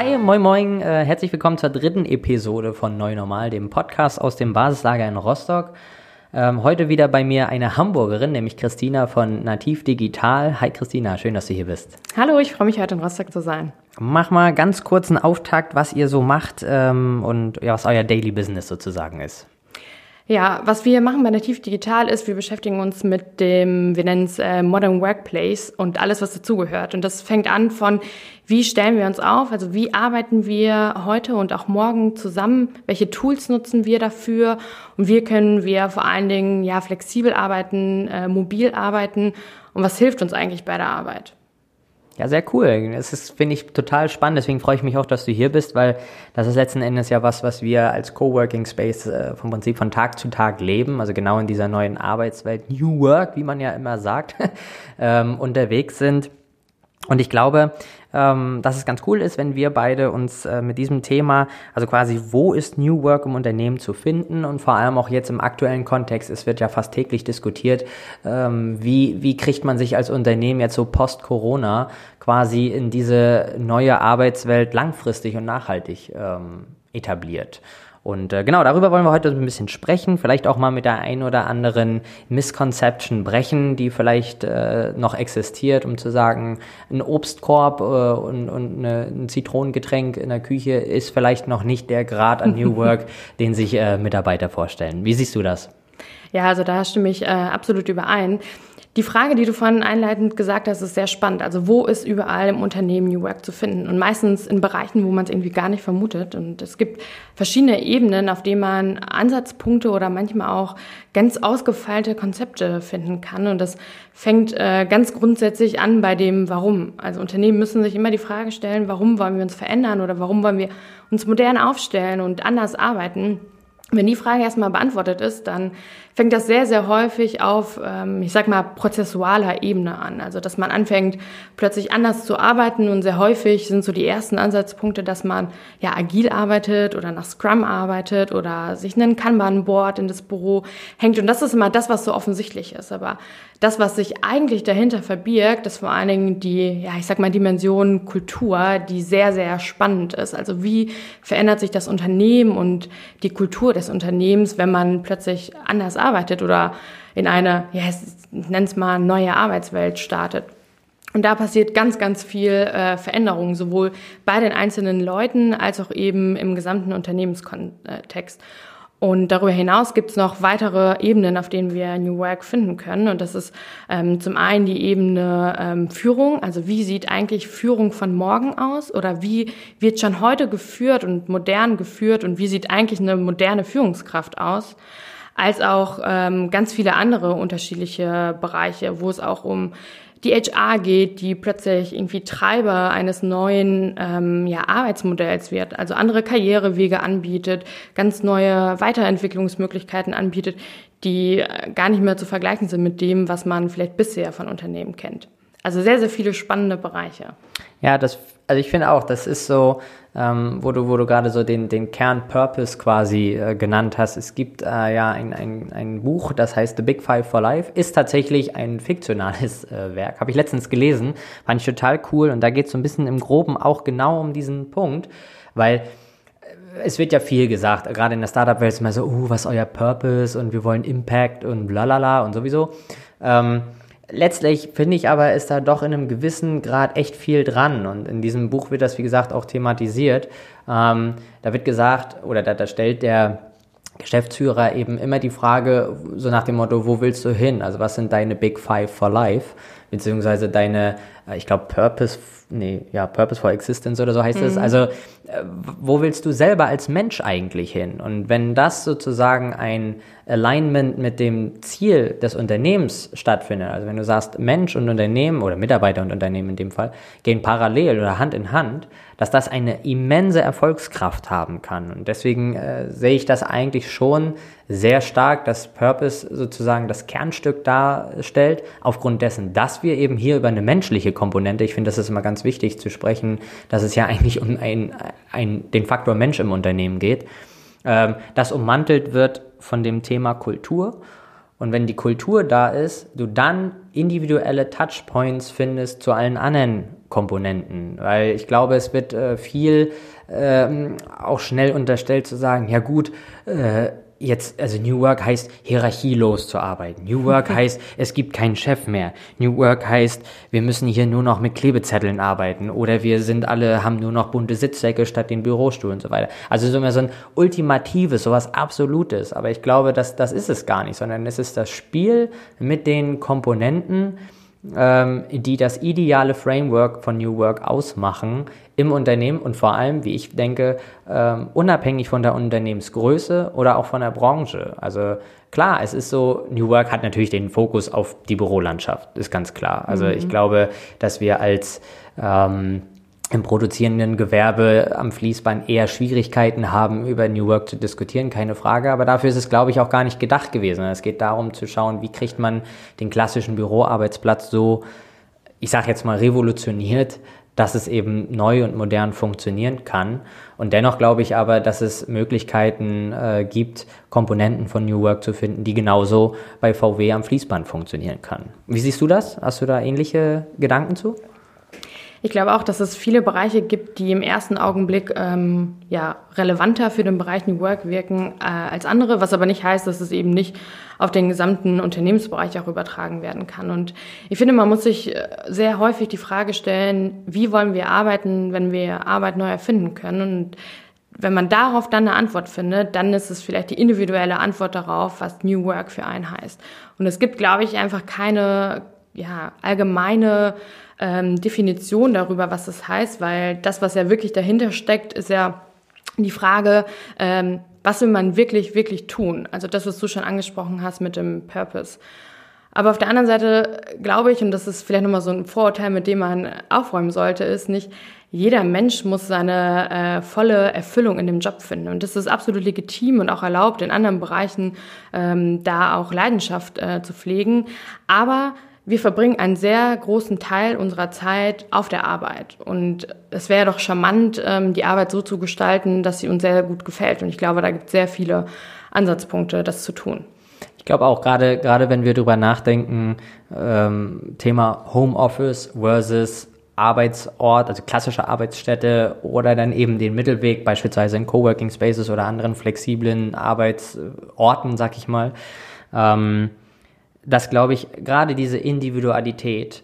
Hi, moin moin, äh, herzlich willkommen zur dritten Episode von Neu Normal, dem Podcast aus dem Basislager in Rostock. Ähm, heute wieder bei mir eine Hamburgerin, nämlich Christina von Nativ Digital. Hi Christina, schön, dass du hier bist. Hallo, ich freue mich heute in Rostock zu sein. Mach mal ganz kurz einen Auftakt, was ihr so macht ähm, und ja, was euer Daily Business sozusagen ist. Ja, was wir machen bei Nativ Digital ist, wir beschäftigen uns mit dem, wir nennen es äh, Modern Workplace und alles, was dazugehört. Und das fängt an von, wie stellen wir uns auf, also wie arbeiten wir heute und auch morgen zusammen, welche Tools nutzen wir dafür und wie können wir vor allen Dingen ja flexibel arbeiten, äh, mobil arbeiten und was hilft uns eigentlich bei der Arbeit. Ja, sehr cool. Das ist, finde ich, total spannend. Deswegen freue ich mich auch, dass du hier bist, weil das ist letzten Endes ja was, was wir als Coworking Space äh, vom Prinzip von Tag zu Tag leben. Also genau in dieser neuen Arbeitswelt, New Work, wie man ja immer sagt, ähm, unterwegs sind. Und ich glaube, ähm, dass es ganz cool ist, wenn wir beide uns äh, mit diesem Thema, also quasi, wo ist New Work im Unternehmen zu finden und vor allem auch jetzt im aktuellen Kontext, es wird ja fast täglich diskutiert, ähm, wie, wie kriegt man sich als Unternehmen jetzt so post-Corona quasi in diese neue Arbeitswelt langfristig und nachhaltig ähm, etabliert. Und äh, genau, darüber wollen wir heute ein bisschen sprechen, vielleicht auch mal mit der ein oder anderen Misconception brechen, die vielleicht äh, noch existiert, um zu sagen, ein Obstkorb äh, und, und eine, ein Zitronengetränk in der Küche ist vielleicht noch nicht der Grad an New Work, den sich äh, Mitarbeiter vorstellen. Wie siehst du das? Ja, also da stimme ich äh, absolut überein. Die Frage, die du vorhin einleitend gesagt hast, ist sehr spannend. Also wo ist überall im Unternehmen New Work zu finden? Und meistens in Bereichen, wo man es irgendwie gar nicht vermutet. Und es gibt verschiedene Ebenen, auf denen man Ansatzpunkte oder manchmal auch ganz ausgefeilte Konzepte finden kann. Und das fängt äh, ganz grundsätzlich an bei dem Warum. Also Unternehmen müssen sich immer die Frage stellen, warum wollen wir uns verändern oder warum wollen wir uns modern aufstellen und anders arbeiten? Wenn die Frage erstmal beantwortet ist, dann fängt das sehr, sehr häufig auf, ähm, ich sag mal, prozessualer Ebene an. Also, dass man anfängt, plötzlich anders zu arbeiten und sehr häufig sind so die ersten Ansatzpunkte, dass man ja agil arbeitet oder nach Scrum arbeitet oder sich einen Kanban-Board in das Büro hängt. Und das ist immer das, was so offensichtlich ist. Aber das, was sich eigentlich dahinter verbirgt, ist vor allen Dingen die, ja, ich sag mal, Dimension Kultur, die sehr, sehr spannend ist. Also, wie verändert sich das Unternehmen und die Kultur des Unternehmens, wenn man plötzlich anders arbeitet oder in eine, ja, es mal, neue Arbeitswelt startet. Und da passiert ganz, ganz viel äh, Veränderung, sowohl bei den einzelnen Leuten als auch eben im gesamten Unternehmenskontext. Und darüber hinaus gibt es noch weitere Ebenen, auf denen wir New Work finden können. Und das ist ähm, zum einen die Ebene ähm, Führung. Also wie sieht eigentlich Führung von morgen aus? Oder wie wird schon heute geführt und modern geführt? Und wie sieht eigentlich eine moderne Führungskraft aus? Als auch ähm, ganz viele andere unterschiedliche Bereiche, wo es auch um die HR geht, die plötzlich irgendwie Treiber eines neuen ähm, ja, Arbeitsmodells wird, also andere Karrierewege anbietet, ganz neue Weiterentwicklungsmöglichkeiten anbietet, die äh, gar nicht mehr zu vergleichen sind mit dem, was man vielleicht bisher von Unternehmen kennt. Also sehr, sehr viele spannende Bereiche. Ja, das, also ich finde auch, das ist so, ähm, wo du, wo du gerade so den, den Kern-Purpose quasi äh, genannt hast. Es gibt äh, ja ein, ein, ein Buch, das heißt The Big Five for Life, ist tatsächlich ein fiktionales äh, Werk. Habe ich letztens gelesen, fand ich total cool und da geht es so ein bisschen im Groben auch genau um diesen Punkt, weil äh, es wird ja viel gesagt, gerade in der Startup-Welt ist immer so, uh, was ist euer Purpose und wir wollen Impact und blalala und sowieso. Ähm, Letztlich finde ich aber, ist da doch in einem gewissen Grad echt viel dran. Und in diesem Buch wird das, wie gesagt, auch thematisiert. Ähm, da wird gesagt, oder da, da stellt der Geschäftsführer eben immer die Frage, so nach dem Motto, wo willst du hin? Also was sind deine Big Five for Life? Beziehungsweise deine, äh, ich glaube, Purpose, nee, ja, Purpose for Existence oder so heißt es. Mhm. Also, äh, wo willst du selber als Mensch eigentlich hin? Und wenn das sozusagen ein Alignment mit dem Ziel des Unternehmens stattfindet, also wenn du sagst, Mensch und Unternehmen oder Mitarbeiter und Unternehmen in dem Fall gehen parallel oder Hand in Hand, dass das eine immense Erfolgskraft haben kann. Und deswegen äh, sehe ich das eigentlich schon sehr stark, dass Purpose sozusagen das Kernstück darstellt, aufgrund dessen, dass wir eben hier über eine menschliche Komponente, ich finde, das ist immer ganz wichtig zu sprechen, dass es ja eigentlich um ein, ein, den Faktor Mensch im Unternehmen geht, ähm, das ummantelt wird von dem Thema Kultur Und wenn die Kultur da ist, du dann individuelle Touchpoints findest zu allen anderen Komponenten. Weil ich glaube, es wird äh, viel ähm, auch schnell unterstellt zu sagen, ja gut, äh, jetzt, also New Work heißt hierarchielos zu arbeiten. New Work heißt, es gibt keinen Chef mehr. New Work heißt, wir müssen hier nur noch mit Klebezetteln arbeiten oder wir sind alle, haben nur noch bunte Sitzsäcke statt den Bürostuhl und so weiter. Also so so ein ultimatives, sowas Absolutes. Aber ich glaube, dass das ist es gar nicht, sondern es ist das Spiel mit den Komponenten, ähm, die das ideale Framework von New Work ausmachen im Unternehmen und vor allem, wie ich denke, ähm, unabhängig von der Unternehmensgröße oder auch von der Branche. Also klar, es ist so, New Work hat natürlich den Fokus auf die Bürolandschaft, ist ganz klar. Also mhm. ich glaube, dass wir als ähm, im produzierenden Gewerbe am Fließband eher Schwierigkeiten haben, über New Work zu diskutieren, keine Frage. Aber dafür ist es, glaube ich, auch gar nicht gedacht gewesen. Es geht darum zu schauen, wie kriegt man den klassischen Büroarbeitsplatz so, ich sage jetzt mal, revolutioniert, dass es eben neu und modern funktionieren kann. Und dennoch glaube ich aber, dass es Möglichkeiten äh, gibt, Komponenten von New Work zu finden, die genauso bei VW am Fließband funktionieren kann. Wie siehst du das? Hast du da ähnliche Gedanken zu? Ich glaube auch, dass es viele Bereiche gibt, die im ersten Augenblick ähm, ja, relevanter für den Bereich New Work wirken äh, als andere, was aber nicht heißt, dass es eben nicht auf den gesamten Unternehmensbereich auch übertragen werden kann. Und ich finde, man muss sich äh, sehr häufig die Frage stellen, wie wollen wir arbeiten, wenn wir Arbeit neu erfinden können? Und wenn man darauf dann eine Antwort findet, dann ist es vielleicht die individuelle Antwort darauf, was New Work für einen heißt. Und es gibt, glaube ich, einfach keine ja, allgemeine ähm, Definition darüber, was das heißt, weil das, was ja wirklich dahinter steckt, ist ja die Frage, ähm, was will man wirklich, wirklich tun? Also das, was du schon angesprochen hast mit dem Purpose. Aber auf der anderen Seite glaube ich, und das ist vielleicht nochmal so ein Vorurteil, mit dem man aufräumen sollte, ist nicht, jeder Mensch muss seine äh, volle Erfüllung in dem Job finden. Und das ist absolut legitim und auch erlaubt, in anderen Bereichen ähm, da auch Leidenschaft äh, zu pflegen. Aber wir verbringen einen sehr großen Teil unserer Zeit auf der Arbeit. Und es wäre doch charmant, ähm, die Arbeit so zu gestalten, dass sie uns sehr gut gefällt. Und ich glaube, da gibt es sehr viele Ansatzpunkte, das zu tun. Ich glaube auch gerade, gerade wenn wir darüber nachdenken, ähm, Thema Homeoffice versus Arbeitsort, also klassische Arbeitsstätte oder dann eben den Mittelweg, beispielsweise in Coworking Spaces oder anderen flexiblen Arbeitsorten, sag ich mal. Ähm, dass, glaube ich, gerade diese Individualität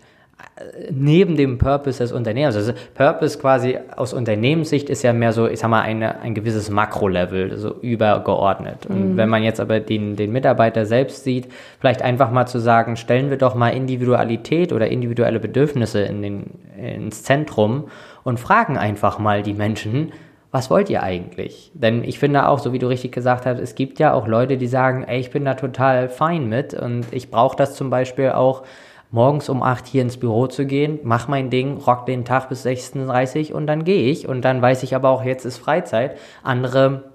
äh, neben dem Purpose des Unternehmens, also Purpose quasi aus Unternehmenssicht ist ja mehr so, ich sag mal, eine, ein gewisses Makrolevel, so übergeordnet. Und mhm. wenn man jetzt aber den, den Mitarbeiter selbst sieht, vielleicht einfach mal zu sagen, stellen wir doch mal Individualität oder individuelle Bedürfnisse in den, ins Zentrum und fragen einfach mal die Menschen, was wollt ihr eigentlich? Denn ich finde auch, so wie du richtig gesagt hast, es gibt ja auch Leute, die sagen, ey, ich bin da total fein mit und ich brauche das zum Beispiel auch morgens um 8 hier ins Büro zu gehen, mach mein Ding, rock den Tag bis 16.30 und dann gehe ich und dann weiß ich aber auch, jetzt ist Freizeit. Andere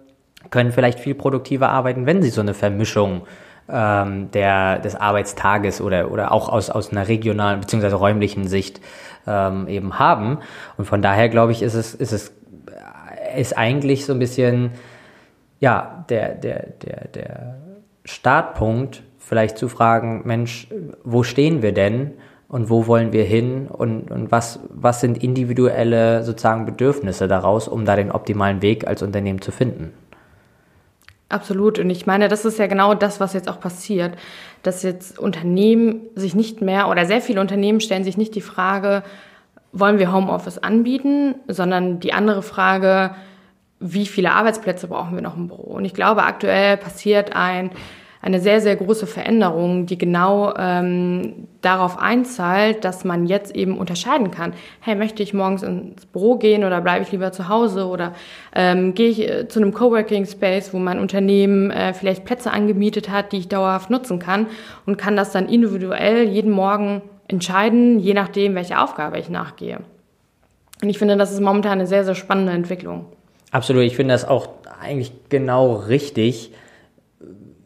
können vielleicht viel produktiver arbeiten, wenn sie so eine Vermischung ähm, der, des Arbeitstages oder, oder auch aus, aus einer regionalen bzw. räumlichen Sicht ähm, eben haben. Und von daher glaube ich, ist es, ist es ist eigentlich so ein bisschen, ja, der, der, der, der Startpunkt, vielleicht zu fragen, Mensch, wo stehen wir denn und wo wollen wir hin und, und was, was sind individuelle sozusagen Bedürfnisse daraus, um da den optimalen Weg als Unternehmen zu finden? Absolut. Und ich meine, das ist ja genau das, was jetzt auch passiert, dass jetzt Unternehmen sich nicht mehr oder sehr viele Unternehmen stellen sich nicht die Frage, wollen wir Homeoffice anbieten, sondern die andere Frage, wie viele Arbeitsplätze brauchen wir noch im Büro? Und ich glaube, aktuell passiert ein, eine sehr, sehr große Veränderung, die genau ähm, darauf einzahlt, dass man jetzt eben unterscheiden kann. Hey, möchte ich morgens ins Büro gehen oder bleibe ich lieber zu Hause oder ähm, gehe ich äh, zu einem Coworking Space, wo mein Unternehmen äh, vielleicht Plätze angemietet hat, die ich dauerhaft nutzen kann und kann das dann individuell jeden Morgen entscheiden, je nachdem, welche Aufgabe ich nachgehe. Und ich finde, das ist momentan eine sehr, sehr spannende Entwicklung. Absolut, ich finde das auch eigentlich genau richtig,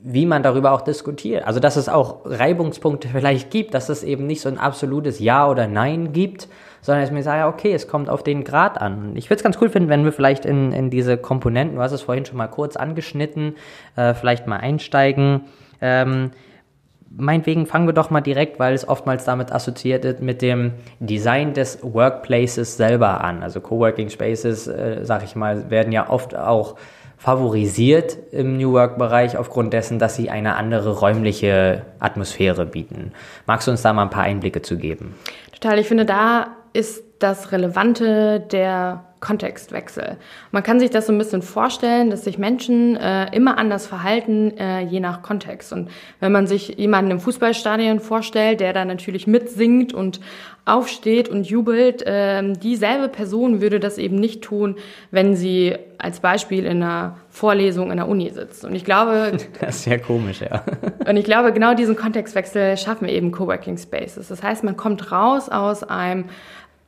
wie man darüber auch diskutiert. Also, dass es auch Reibungspunkte vielleicht gibt, dass es eben nicht so ein absolutes Ja oder Nein gibt, sondern dass mir sage, okay, es kommt auf den Grad an. Ich würde es ganz cool finden, wenn wir vielleicht in, in diese Komponenten, du hast es vorhin schon mal kurz angeschnitten, äh, vielleicht mal einsteigen. Ähm, meinetwegen fangen wir doch mal direkt, weil es oftmals damit assoziiert wird, mit dem Design des Workplaces selber an. Also Coworking Spaces, äh, sag ich mal, werden ja oft auch favorisiert im New Work-Bereich aufgrund dessen, dass sie eine andere räumliche Atmosphäre bieten. Magst du uns da mal ein paar Einblicke zu geben? Total. Ich finde, da ist das Relevante der Kontextwechsel. Man kann sich das so ein bisschen vorstellen, dass sich Menschen äh, immer anders verhalten, äh, je nach Kontext. Und wenn man sich jemanden im Fußballstadion vorstellt, der da natürlich mitsingt und aufsteht und jubelt, äh, dieselbe Person würde das eben nicht tun, wenn sie als Beispiel in einer Vorlesung in der Uni sitzt. Und ich glaube, das ist ja komisch, ja. und ich glaube, genau diesen Kontextwechsel schaffen eben Coworking Spaces. Das heißt, man kommt raus aus einem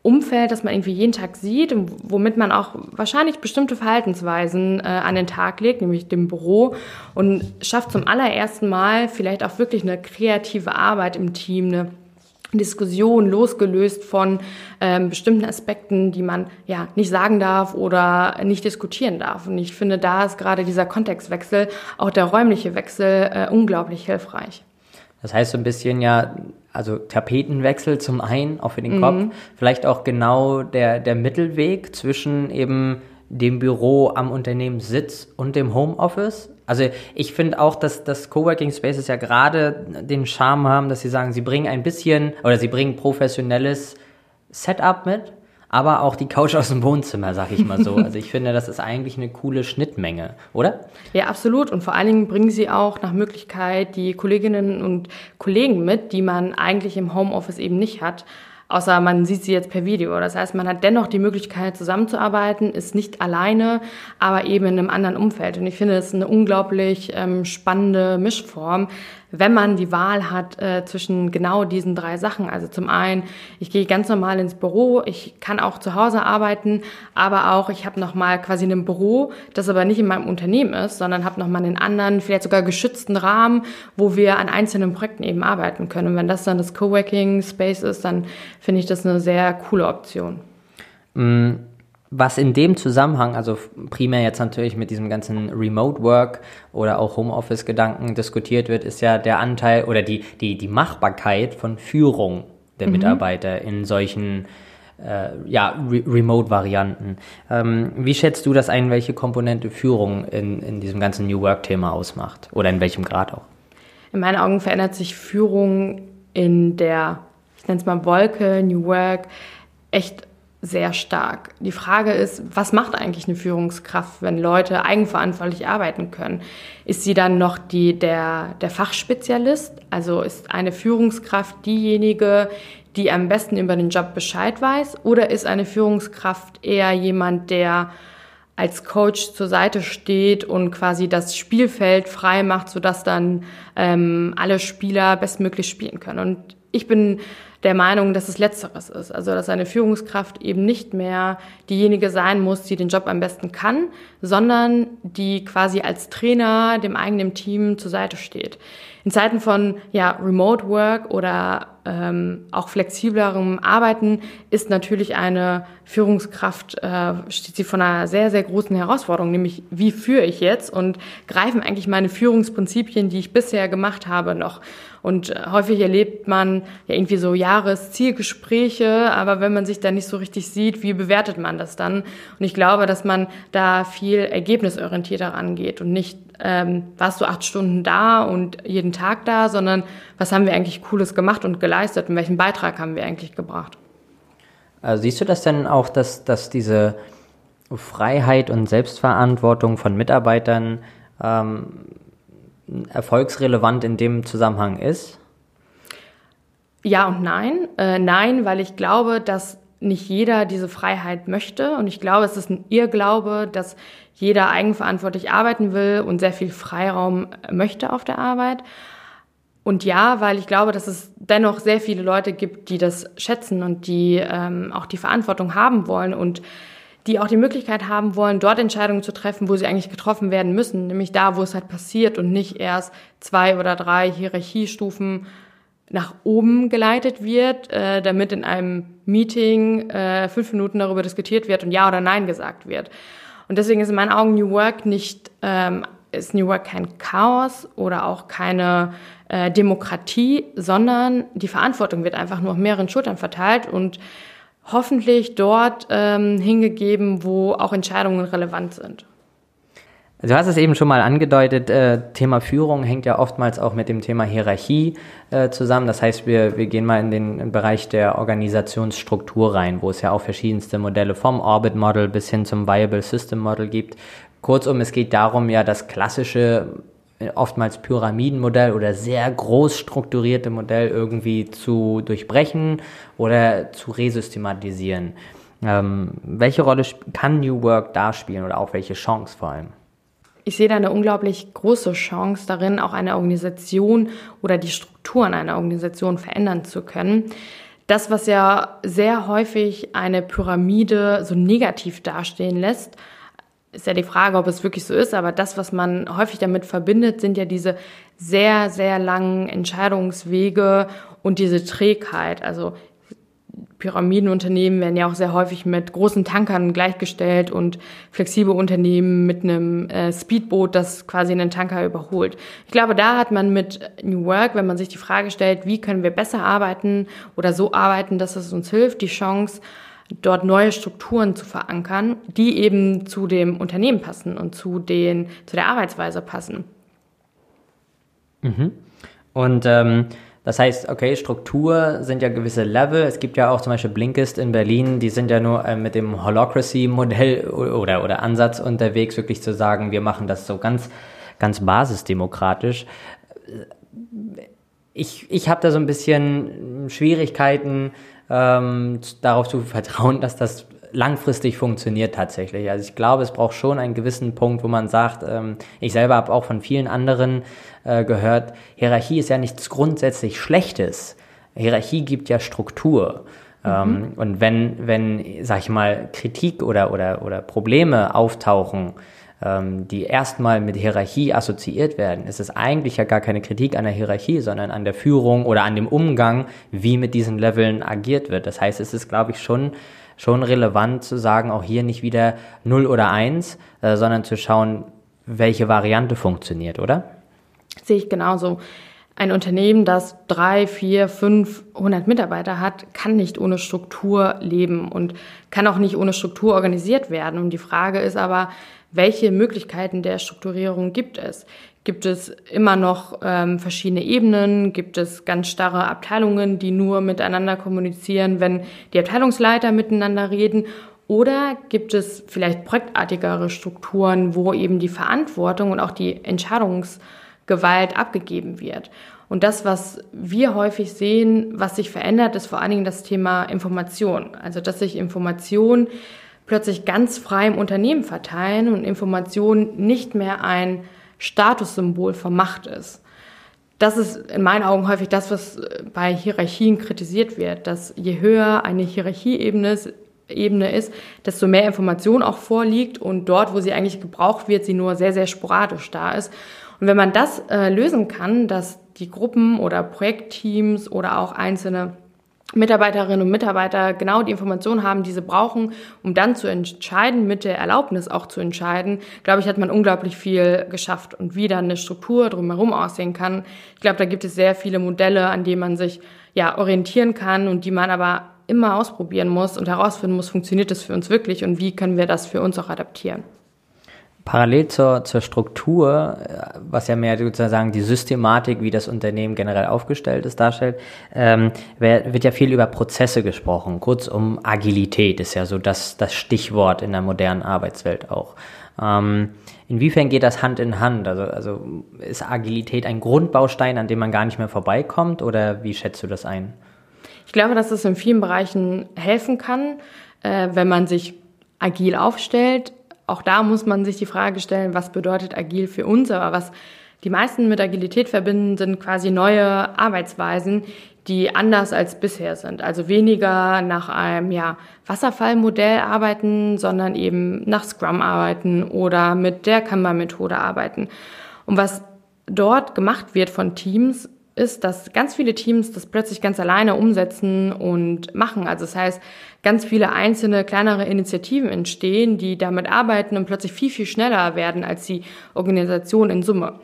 Umfeld, das man irgendwie jeden Tag sieht und womit man auch wahrscheinlich bestimmte Verhaltensweisen äh, an den Tag legt, nämlich dem Büro und schafft zum allerersten Mal vielleicht auch wirklich eine kreative Arbeit im Team, eine Diskussion losgelöst von ähm, bestimmten Aspekten, die man ja nicht sagen darf oder nicht diskutieren darf. Und ich finde, da ist gerade dieser Kontextwechsel, auch der räumliche Wechsel, äh, unglaublich hilfreich. Das heißt so ein bisschen ja, also Tapetenwechsel zum einen, auch für den mhm. Kopf, vielleicht auch genau der, der Mittelweg zwischen eben dem Büro am Unternehmenssitz und dem Homeoffice. Also ich finde auch, dass das Coworking Spaces ja gerade den Charme haben, dass sie sagen, sie bringen ein bisschen oder sie bringen professionelles Setup mit, aber auch die Couch aus dem Wohnzimmer, sag ich mal so. Also ich finde, das ist eigentlich eine coole Schnittmenge, oder? Ja, absolut. Und vor allen Dingen bringen sie auch nach Möglichkeit die Kolleginnen und Kollegen mit, die man eigentlich im Homeoffice eben nicht hat außer man sieht sie jetzt per Video. Das heißt, man hat dennoch die Möglichkeit zusammenzuarbeiten, ist nicht alleine, aber eben in einem anderen Umfeld. Und ich finde, das ist eine unglaublich ähm, spannende Mischform, wenn man die Wahl hat äh, zwischen genau diesen drei Sachen. Also zum einen, ich gehe ganz normal ins Büro, ich kann auch zu Hause arbeiten, aber auch ich habe nochmal quasi ein Büro, das aber nicht in meinem Unternehmen ist, sondern habe nochmal einen anderen, vielleicht sogar geschützten Rahmen, wo wir an einzelnen Projekten eben arbeiten können. Und wenn das dann das Coworking Space ist, dann finde ich das eine sehr coole Option. Mm was in dem Zusammenhang, also primär jetzt natürlich mit diesem ganzen Remote Work oder auch Homeoffice Gedanken diskutiert wird, ist ja der Anteil oder die, die, die Machbarkeit von Führung der mhm. Mitarbeiter in solchen äh, ja, Re Remote-Varianten. Ähm, wie schätzt du das ein, welche Komponente Führung in, in diesem ganzen New Work-Thema ausmacht? Oder in welchem Grad auch? In meinen Augen verändert sich Führung in der, ich nenne es mal Wolke, New Work, echt sehr stark. Die Frage ist, was macht eigentlich eine Führungskraft, wenn Leute eigenverantwortlich arbeiten können? Ist sie dann noch die, der, der Fachspezialist? Also ist eine Führungskraft diejenige, die am besten über den Job Bescheid weiß? Oder ist eine Führungskraft eher jemand, der als Coach zur Seite steht und quasi das Spielfeld frei macht, sodass dann ähm, alle Spieler bestmöglich spielen können? Und ich bin der Meinung, dass es Letzteres ist. Also, dass eine Führungskraft eben nicht mehr diejenige sein muss, die den Job am besten kann, sondern die quasi als Trainer dem eigenen Team zur Seite steht. In Zeiten von ja, Remote Work oder ähm, auch flexiblerem Arbeiten ist natürlich eine Führungskraft, äh, steht sie vor einer sehr, sehr großen Herausforderung, nämlich wie führe ich jetzt und greifen eigentlich meine Führungsprinzipien, die ich bisher gemacht habe, noch. Und äh, häufig erlebt man ja irgendwie so Jahreszielgespräche, aber wenn man sich da nicht so richtig sieht, wie bewertet man das dann? Und ich glaube, dass man da viel ergebnisorientierter rangeht und nicht, ähm, warst du acht Stunden da und jeden Tag da, sondern was haben wir eigentlich Cooles gemacht und geleistet und welchen Beitrag haben wir eigentlich gebracht? Also siehst du das denn auch, dass, dass diese Freiheit und Selbstverantwortung von Mitarbeitern ähm, erfolgsrelevant in dem Zusammenhang ist? Ja und nein. Äh, nein, weil ich glaube, dass nicht jeder diese Freiheit möchte. Und ich glaube, es ist ein Irrglaube, dass jeder eigenverantwortlich arbeiten will und sehr viel Freiraum möchte auf der Arbeit. Und ja, weil ich glaube, dass es dennoch sehr viele Leute gibt, die das schätzen und die ähm, auch die Verantwortung haben wollen und die auch die Möglichkeit haben wollen, dort Entscheidungen zu treffen, wo sie eigentlich getroffen werden müssen, nämlich da, wo es halt passiert und nicht erst zwei oder drei Hierarchiestufen nach oben geleitet wird, äh, damit in einem Meeting äh, fünf Minuten darüber diskutiert wird und Ja oder Nein gesagt wird. Und deswegen ist in meinen Augen New Work nicht ähm, ist New Work kein Chaos oder auch keine äh, Demokratie, sondern die Verantwortung wird einfach nur auf mehreren Schultern verteilt und hoffentlich dort ähm, hingegeben, wo auch Entscheidungen relevant sind. Du hast es eben schon mal angedeutet, äh, Thema Führung hängt ja oftmals auch mit dem Thema Hierarchie äh, zusammen. Das heißt, wir, wir gehen mal in den Bereich der Organisationsstruktur rein, wo es ja auch verschiedenste Modelle vom Orbit Model bis hin zum Viable System Model gibt. Kurzum, es geht darum, ja das klassische äh, oftmals Pyramidenmodell oder sehr groß strukturierte Modell irgendwie zu durchbrechen oder zu resystematisieren. Ähm, welche Rolle kann New Work da spielen oder auch welche Chance vor allem? Ich sehe da eine unglaublich große Chance darin, auch eine Organisation oder die Strukturen einer Organisation verändern zu können. Das, was ja sehr häufig eine Pyramide so negativ dastehen lässt, ist ja die Frage, ob es wirklich so ist, aber das, was man häufig damit verbindet, sind ja diese sehr, sehr langen Entscheidungswege und diese Trägheit. Also Pyramidenunternehmen werden ja auch sehr häufig mit großen Tankern gleichgestellt und flexible Unternehmen mit einem äh, Speedboot, das quasi einen Tanker überholt. Ich glaube, da hat man mit New Work, wenn man sich die Frage stellt, wie können wir besser arbeiten oder so arbeiten, dass es uns hilft, die Chance, dort neue Strukturen zu verankern, die eben zu dem Unternehmen passen und zu, den, zu der Arbeitsweise passen. Mhm. Und ähm, das heißt, okay, Struktur sind ja gewisse Level. Es gibt ja auch zum Beispiel Blinkist in Berlin, die sind ja nur äh, mit dem Holocracy-Modell oder, oder Ansatz unterwegs, wirklich zu sagen, wir machen das so ganz, ganz basisdemokratisch. Ich, ich habe da so ein bisschen Schwierigkeiten, ähm, darauf zu vertrauen, dass das langfristig funktioniert tatsächlich. Also ich glaube, es braucht schon einen gewissen Punkt, wo man sagt, ähm, ich selber habe auch von vielen anderen äh, gehört, Hierarchie ist ja nichts grundsätzlich Schlechtes. Hierarchie gibt ja Struktur. Mhm. Ähm, und wenn, wenn, sag ich mal, Kritik oder, oder, oder Probleme auftauchen, ähm, die erstmal mit Hierarchie assoziiert werden, ist es eigentlich ja gar keine Kritik an der Hierarchie, sondern an der Führung oder an dem Umgang, wie mit diesen Leveln agiert wird. Das heißt, es ist, glaube ich, schon schon relevant zu sagen, auch hier nicht wieder 0 oder 1, äh, sondern zu schauen, welche Variante funktioniert, oder? Sehe ich genauso. Ein Unternehmen, das drei, vier, 500 Mitarbeiter hat, kann nicht ohne Struktur leben und kann auch nicht ohne Struktur organisiert werden. Und die Frage ist aber, welche Möglichkeiten der Strukturierung gibt es? Gibt es immer noch ähm, verschiedene Ebenen? Gibt es ganz starre Abteilungen, die nur miteinander kommunizieren, wenn die Abteilungsleiter miteinander reden? Oder gibt es vielleicht projektartigere Strukturen, wo eben die Verantwortung und auch die Entscheidungsgewalt abgegeben wird? Und das, was wir häufig sehen, was sich verändert, ist vor allen Dingen das Thema Information. Also, dass sich Information plötzlich ganz frei im Unternehmen verteilen und Information nicht mehr ein Statussymbol von Macht ist. Das ist in meinen Augen häufig das, was bei Hierarchien kritisiert wird, dass je höher eine Hierarchieebene ist, Ebene ist, desto mehr Information auch vorliegt und dort, wo sie eigentlich gebraucht wird, sie nur sehr, sehr sporadisch da ist. Und wenn man das äh, lösen kann, dass die Gruppen oder Projektteams oder auch einzelne Mitarbeiterinnen und Mitarbeiter genau die Informationen haben, die sie brauchen, um dann zu entscheiden, mit der Erlaubnis auch zu entscheiden, glaube ich, hat man unglaublich viel geschafft. Und wie dann eine Struktur drumherum aussehen kann, ich glaube, da gibt es sehr viele Modelle, an denen man sich ja orientieren kann und die man aber immer ausprobieren muss und herausfinden muss, funktioniert das für uns wirklich und wie können wir das für uns auch adaptieren parallel zur, zur Struktur, äh, was ja mehr sozusagen die Systematik, wie das Unternehmen generell aufgestellt ist, darstellt, ähm, wird ja viel über Prozesse gesprochen. Kurzum, Agilität ist ja so das, das Stichwort in der modernen Arbeitswelt auch. Ähm, inwiefern geht das Hand in Hand? Also, also ist Agilität ein Grundbaustein, an dem man gar nicht mehr vorbeikommt oder wie schätzt du das ein? Ich glaube, dass es in vielen Bereichen helfen kann, äh, wenn man sich agil aufstellt, auch da muss man sich die Frage stellen, was bedeutet agil für uns, aber was die meisten mit Agilität verbinden, sind quasi neue Arbeitsweisen, die anders als bisher sind. Also weniger nach einem ja, Wasserfallmodell arbeiten, sondern eben nach Scrum arbeiten oder mit der Kanban-Methode arbeiten. Und was dort gemacht wird von Teams, ist, dass ganz viele Teams das plötzlich ganz alleine umsetzen und machen. Also das heißt, ganz viele einzelne kleinere Initiativen entstehen, die damit arbeiten und plötzlich viel, viel schneller werden als die Organisation in Summe.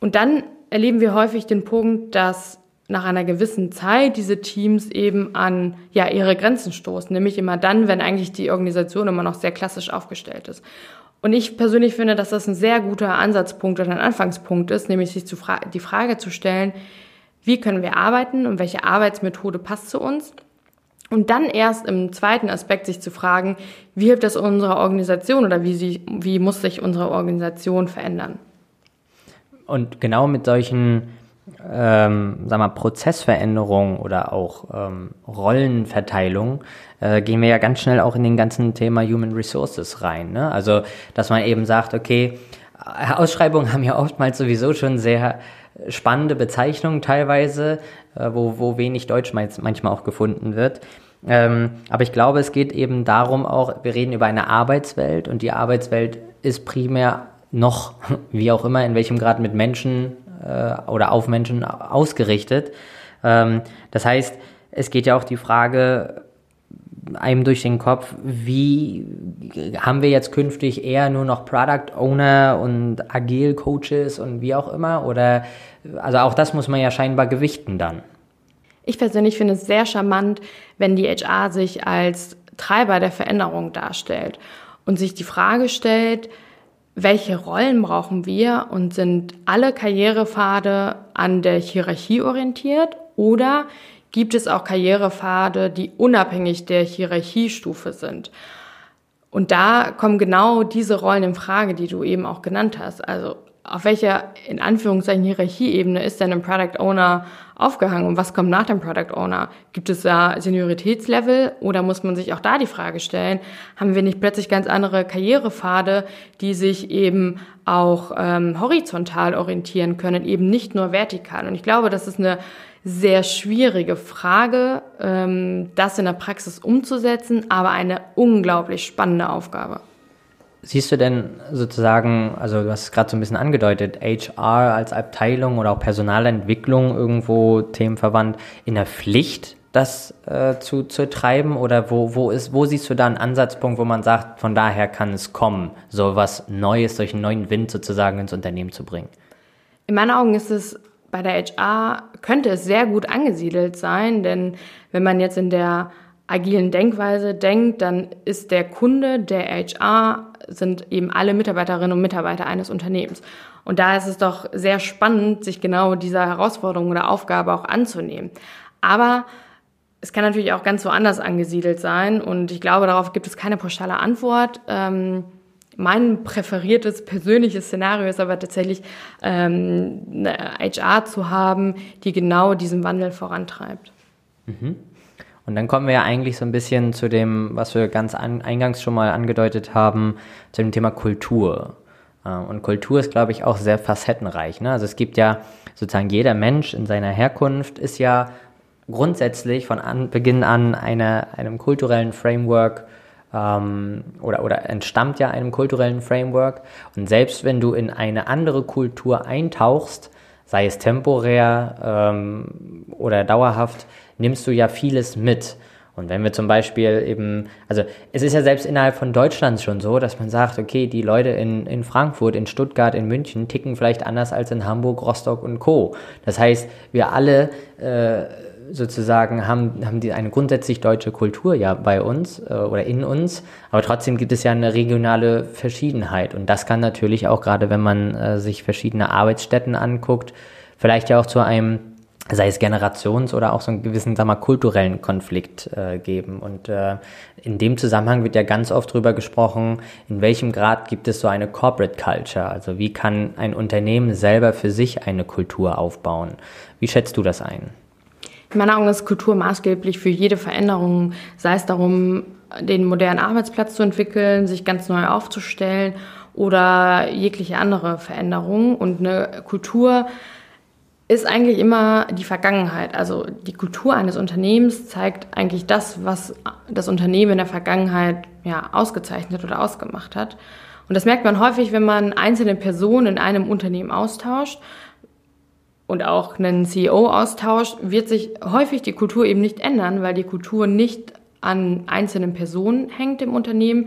Und dann erleben wir häufig den Punkt, dass nach einer gewissen Zeit diese Teams eben an ja ihre Grenzen stoßen, nämlich immer dann, wenn eigentlich die Organisation immer noch sehr klassisch aufgestellt ist. Und ich persönlich finde, dass das ein sehr guter Ansatzpunkt oder ein Anfangspunkt ist, nämlich sich fra die Frage zu stellen, wie können wir arbeiten und welche Arbeitsmethode passt zu uns? Und dann erst im zweiten Aspekt sich zu fragen, wie hilft das unserer Organisation oder wie, sie, wie muss sich unsere Organisation verändern? Und genau mit solchen ähm, sag mal, Prozessveränderungen oder auch ähm, Rollenverteilung äh, gehen wir ja ganz schnell auch in den ganzen Thema Human Resources rein. Ne? Also, dass man eben sagt, okay, Ausschreibungen haben ja oftmals sowieso schon sehr spannende Bezeichnungen teilweise, äh, wo, wo wenig Deutsch manchmal auch gefunden wird. Ähm, aber ich glaube, es geht eben darum auch, wir reden über eine Arbeitswelt und die Arbeitswelt ist primär noch, wie auch immer, in welchem Grad mit Menschen äh, oder auf Menschen ausgerichtet. Ähm, das heißt, es geht ja auch die Frage einem durch den Kopf, wie haben wir jetzt künftig eher nur noch Product Owner und Agile Coaches und wie auch immer? Oder also auch das muss man ja scheinbar gewichten dann. Ich persönlich finde es sehr charmant, wenn die HR sich als Treiber der Veränderung darstellt und sich die Frage stellt, welche Rollen brauchen wir und sind alle Karrierepfade an der Hierarchie orientiert oder gibt es auch Karrierepfade, die unabhängig der Hierarchiestufe sind? Und da kommen genau diese Rollen in Frage, die du eben auch genannt hast. Also auf welcher, in Anführungszeichen, Hierarchieebene ist denn ein Product Owner aufgehangen und was kommt nach dem Product Owner? Gibt es da Senioritätslevel oder muss man sich auch da die Frage stellen, haben wir nicht plötzlich ganz andere Karrierepfade, die sich eben auch ähm, horizontal orientieren können, eben nicht nur vertikal? Und ich glaube, das ist eine sehr schwierige Frage, ähm, das in der Praxis umzusetzen, aber eine unglaublich spannende Aufgabe. Siehst du denn sozusagen, also du hast es gerade so ein bisschen angedeutet, HR als Abteilung oder auch Personalentwicklung irgendwo themenverwandt in der Pflicht, das äh, zu, zu treiben? Oder wo, wo, ist, wo siehst du da einen Ansatzpunkt, wo man sagt, von daher kann es kommen, so was Neues, durch einen neuen Wind sozusagen ins Unternehmen zu bringen? In meinen Augen ist es bei der HR, könnte es sehr gut angesiedelt sein, denn wenn man jetzt in der agilen Denkweise denkt, dann ist der Kunde, der HR, sind eben alle Mitarbeiterinnen und Mitarbeiter eines Unternehmens. Und da ist es doch sehr spannend, sich genau dieser Herausforderung oder Aufgabe auch anzunehmen. Aber es kann natürlich auch ganz woanders angesiedelt sein und ich glaube, darauf gibt es keine pauschale Antwort. Ähm, mein präferiertes persönliches Szenario ist aber tatsächlich ähm, eine HR zu haben, die genau diesen Wandel vorantreibt. Mhm. Und dann kommen wir ja eigentlich so ein bisschen zu dem, was wir ganz an, eingangs schon mal angedeutet haben, zu dem Thema Kultur. Äh, und Kultur ist, glaube ich, auch sehr facettenreich. Ne? Also es gibt ja sozusagen jeder Mensch in seiner Herkunft ist ja grundsätzlich von an, Beginn an eine, einem kulturellen Framework ähm, oder, oder entstammt ja einem kulturellen Framework. Und selbst wenn du in eine andere Kultur eintauchst, sei es temporär ähm, oder dauerhaft, nimmst du ja vieles mit. Und wenn wir zum Beispiel eben, also es ist ja selbst innerhalb von Deutschland schon so, dass man sagt, okay, die Leute in, in Frankfurt, in Stuttgart, in München ticken vielleicht anders als in Hamburg, Rostock und Co. Das heißt, wir alle äh, sozusagen haben, haben die eine grundsätzlich deutsche Kultur ja bei uns äh, oder in uns, aber trotzdem gibt es ja eine regionale Verschiedenheit und das kann natürlich auch gerade, wenn man äh, sich verschiedene Arbeitsstätten anguckt, vielleicht ja auch zu einem sei es Generations- oder auch so einen gewissen, sag mal, kulturellen Konflikt äh, geben. Und äh, in dem Zusammenhang wird ja ganz oft drüber gesprochen, in welchem Grad gibt es so eine Corporate Culture? Also wie kann ein Unternehmen selber für sich eine Kultur aufbauen? Wie schätzt du das ein? In meinen Augen ist Kultur maßgeblich für jede Veränderung, sei es darum, den modernen Arbeitsplatz zu entwickeln, sich ganz neu aufzustellen oder jegliche andere Veränderung. Und eine Kultur ist eigentlich immer die Vergangenheit. Also die Kultur eines Unternehmens zeigt eigentlich das, was das Unternehmen in der Vergangenheit ja, ausgezeichnet oder ausgemacht hat. Und das merkt man häufig, wenn man einzelne Personen in einem Unternehmen austauscht. und auch einen CEO austauscht, wird sich häufig die Kultur eben nicht ändern, weil die Kultur nicht an einzelnen Personen hängt im Unternehmen,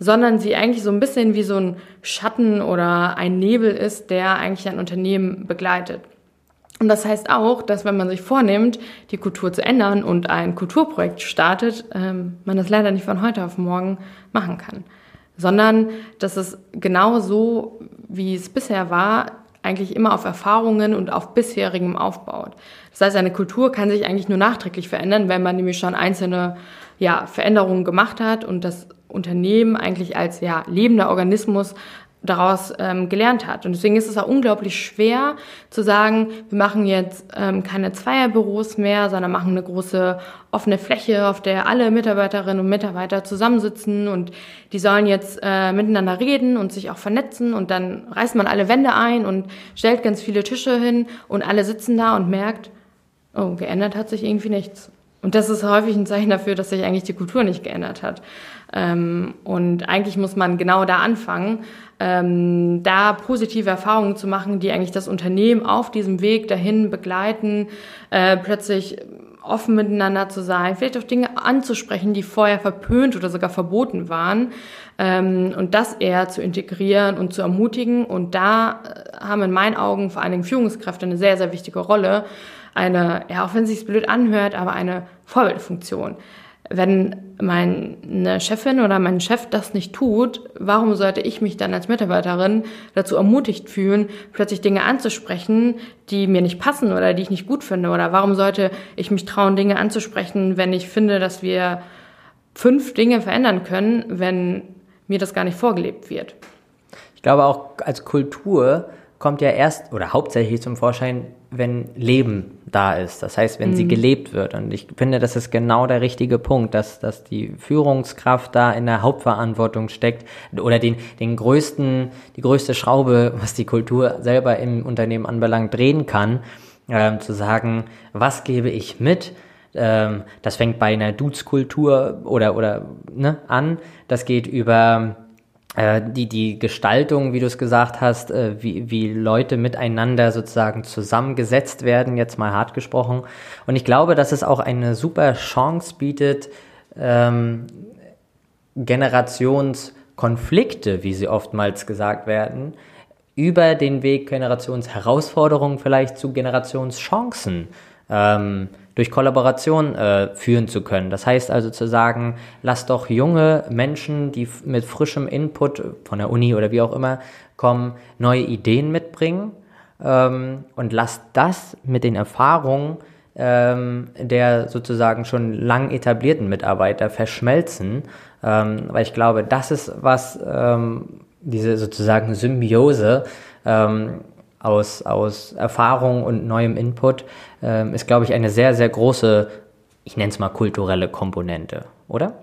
sondern sie eigentlich so ein bisschen wie so ein Schatten oder ein Nebel ist, der eigentlich ein Unternehmen begleitet. Und das heißt auch, dass wenn man sich vornimmt, die Kultur zu ändern und ein Kulturprojekt startet, ähm, man das leider nicht von heute auf morgen machen kann, sondern dass es genau so, wie es bisher war, eigentlich immer auf Erfahrungen und auf bisherigem aufbaut. Das heißt, eine Kultur kann sich eigentlich nur nachträglich verändern, wenn man nämlich schon einzelne ja, Veränderungen gemacht hat und das Unternehmen eigentlich als ja, lebender Organismus daraus ähm, gelernt hat. Und deswegen ist es auch unglaublich schwer zu sagen, wir machen jetzt ähm, keine Zweierbüros mehr, sondern machen eine große offene Fläche, auf der alle Mitarbeiterinnen und Mitarbeiter zusammensitzen und die sollen jetzt äh, miteinander reden und sich auch vernetzen und dann reißt man alle Wände ein und stellt ganz viele Tische hin und alle sitzen da und merkt, oh, geändert hat sich irgendwie nichts. Und das ist häufig ein Zeichen dafür, dass sich eigentlich die Kultur nicht geändert hat. Ähm, und eigentlich muss man genau da anfangen, ähm, da positive Erfahrungen zu machen, die eigentlich das Unternehmen auf diesem Weg dahin begleiten, äh, plötzlich offen miteinander zu sein, vielleicht auch Dinge anzusprechen, die vorher verpönt oder sogar verboten waren ähm, und das eher zu integrieren und zu ermutigen. Und da äh, haben in meinen Augen vor allen Dingen Führungskräfte eine sehr, sehr wichtige Rolle. Eine, ja, auch wenn es sich blöd anhört, aber eine Vorbildfunktion wenn meine Chefin oder mein Chef das nicht tut, warum sollte ich mich dann als Mitarbeiterin dazu ermutigt fühlen, plötzlich Dinge anzusprechen, die mir nicht passen oder die ich nicht gut finde? Oder warum sollte ich mich trauen, Dinge anzusprechen, wenn ich finde, dass wir fünf Dinge verändern können, wenn mir das gar nicht vorgelebt wird? Ich glaube auch als Kultur kommt ja erst oder hauptsächlich zum Vorschein, wenn Leben da ist. Das heißt, wenn mhm. sie gelebt wird. Und ich finde, das ist genau der richtige Punkt, dass, dass die Führungskraft da in der Hauptverantwortung steckt oder den, den größten, die größte Schraube, was die Kultur selber im Unternehmen anbelangt, drehen kann, ähm, zu sagen, was gebe ich mit? Ähm, das fängt bei einer Dudes-Kultur oder, oder ne, an. Das geht über äh, die, die Gestaltung, wie du es gesagt hast, äh, wie, wie Leute miteinander sozusagen zusammengesetzt werden, jetzt mal hart gesprochen. Und ich glaube, dass es auch eine super Chance bietet, ähm, Generationskonflikte, wie sie oftmals gesagt werden, über den Weg Generationsherausforderungen vielleicht zu Generationschancen ähm, durch Kollaboration äh, führen zu können. Das heißt also zu sagen, lass doch junge Menschen, die mit frischem Input von der Uni oder wie auch immer kommen, neue Ideen mitbringen ähm, und lass das mit den Erfahrungen ähm, der sozusagen schon lang etablierten Mitarbeiter verschmelzen, ähm, weil ich glaube, das ist was ähm, diese sozusagen Symbiose ähm, aus, aus Erfahrung und neuem Input ähm, ist, glaube ich, eine sehr, sehr große, ich nenne es mal kulturelle Komponente, oder?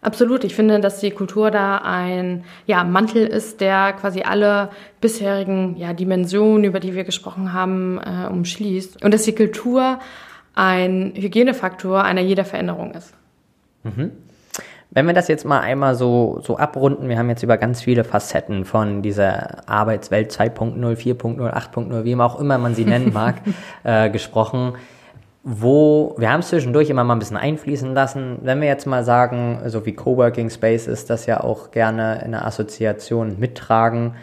Absolut. Ich finde, dass die Kultur da ein ja, Mantel ist, der quasi alle bisherigen ja, Dimensionen, über die wir gesprochen haben, äh, umschließt. Und dass die Kultur ein Hygienefaktor einer jeder Veränderung ist. Mhm. Wenn wir das jetzt mal einmal so, so abrunden, wir haben jetzt über ganz viele Facetten von dieser Arbeitswelt 2.0, 4.0, 8.0, wie auch immer man sie nennen mag, äh, gesprochen. Wo, wir haben es zwischendurch immer mal ein bisschen einfließen lassen. Wenn wir jetzt mal sagen, so wie Coworking Space ist das ja auch gerne in der Assoziation mittragen.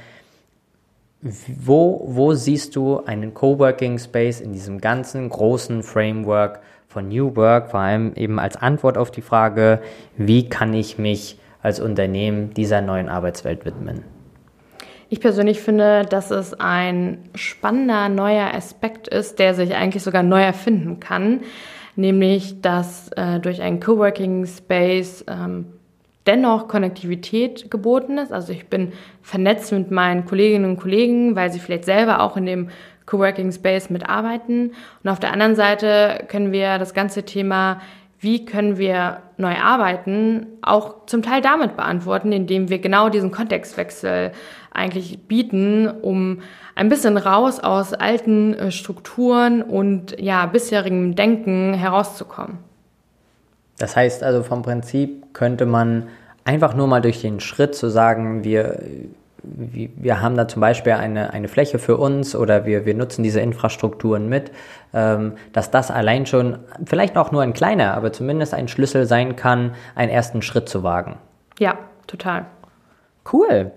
Wo, wo siehst du einen Coworking Space in diesem ganzen großen Framework von New Work, vor allem eben als Antwort auf die Frage, wie kann ich mich als Unternehmen dieser neuen Arbeitswelt widmen? Ich persönlich finde, dass es ein spannender neuer Aspekt ist, der sich eigentlich sogar neu erfinden kann, nämlich dass äh, durch einen Coworking Space ähm, dennoch Konnektivität geboten ist. Also ich bin vernetzt mit meinen Kolleginnen und Kollegen, weil sie vielleicht selber auch in dem Coworking Space mitarbeiten. Und auf der anderen Seite können wir das ganze Thema, wie können wir neu arbeiten, auch zum Teil damit beantworten, indem wir genau diesen Kontextwechsel eigentlich bieten, um ein bisschen raus aus alten äh, Strukturen und ja, bisherigem Denken herauszukommen. Das heißt also vom Prinzip könnte man einfach nur mal durch den Schritt zu sagen, wir wir haben da zum Beispiel eine, eine Fläche für uns oder wir, wir nutzen diese Infrastrukturen mit, ähm, dass das allein schon vielleicht auch nur ein kleiner, aber zumindest ein Schlüssel sein kann, einen ersten Schritt zu wagen. Ja, total. Cool.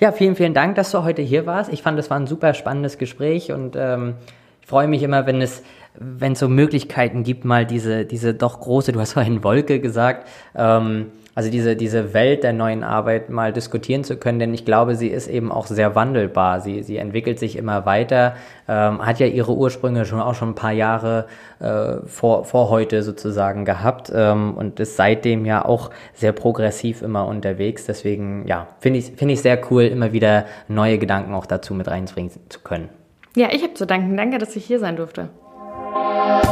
Ja, vielen, vielen Dank, dass du heute hier warst. Ich fand, es war ein super spannendes Gespräch und ähm, ich freue mich immer, wenn es wenn es so Möglichkeiten gibt, mal diese, diese doch große, du hast vorhin Wolke gesagt, ähm, also diese, diese Welt der neuen Arbeit mal diskutieren zu können, denn ich glaube, sie ist eben auch sehr wandelbar. Sie, sie entwickelt sich immer weiter, ähm, hat ja ihre Ursprünge schon auch schon ein paar Jahre äh, vor, vor heute sozusagen gehabt ähm, und ist seitdem ja auch sehr progressiv immer unterwegs. Deswegen, ja, finde ich, finde ich sehr cool, immer wieder neue Gedanken auch dazu mit reinbringen zu können. Ja, ich habe zu danken. Danke, dass ich hier sein durfte. Bye.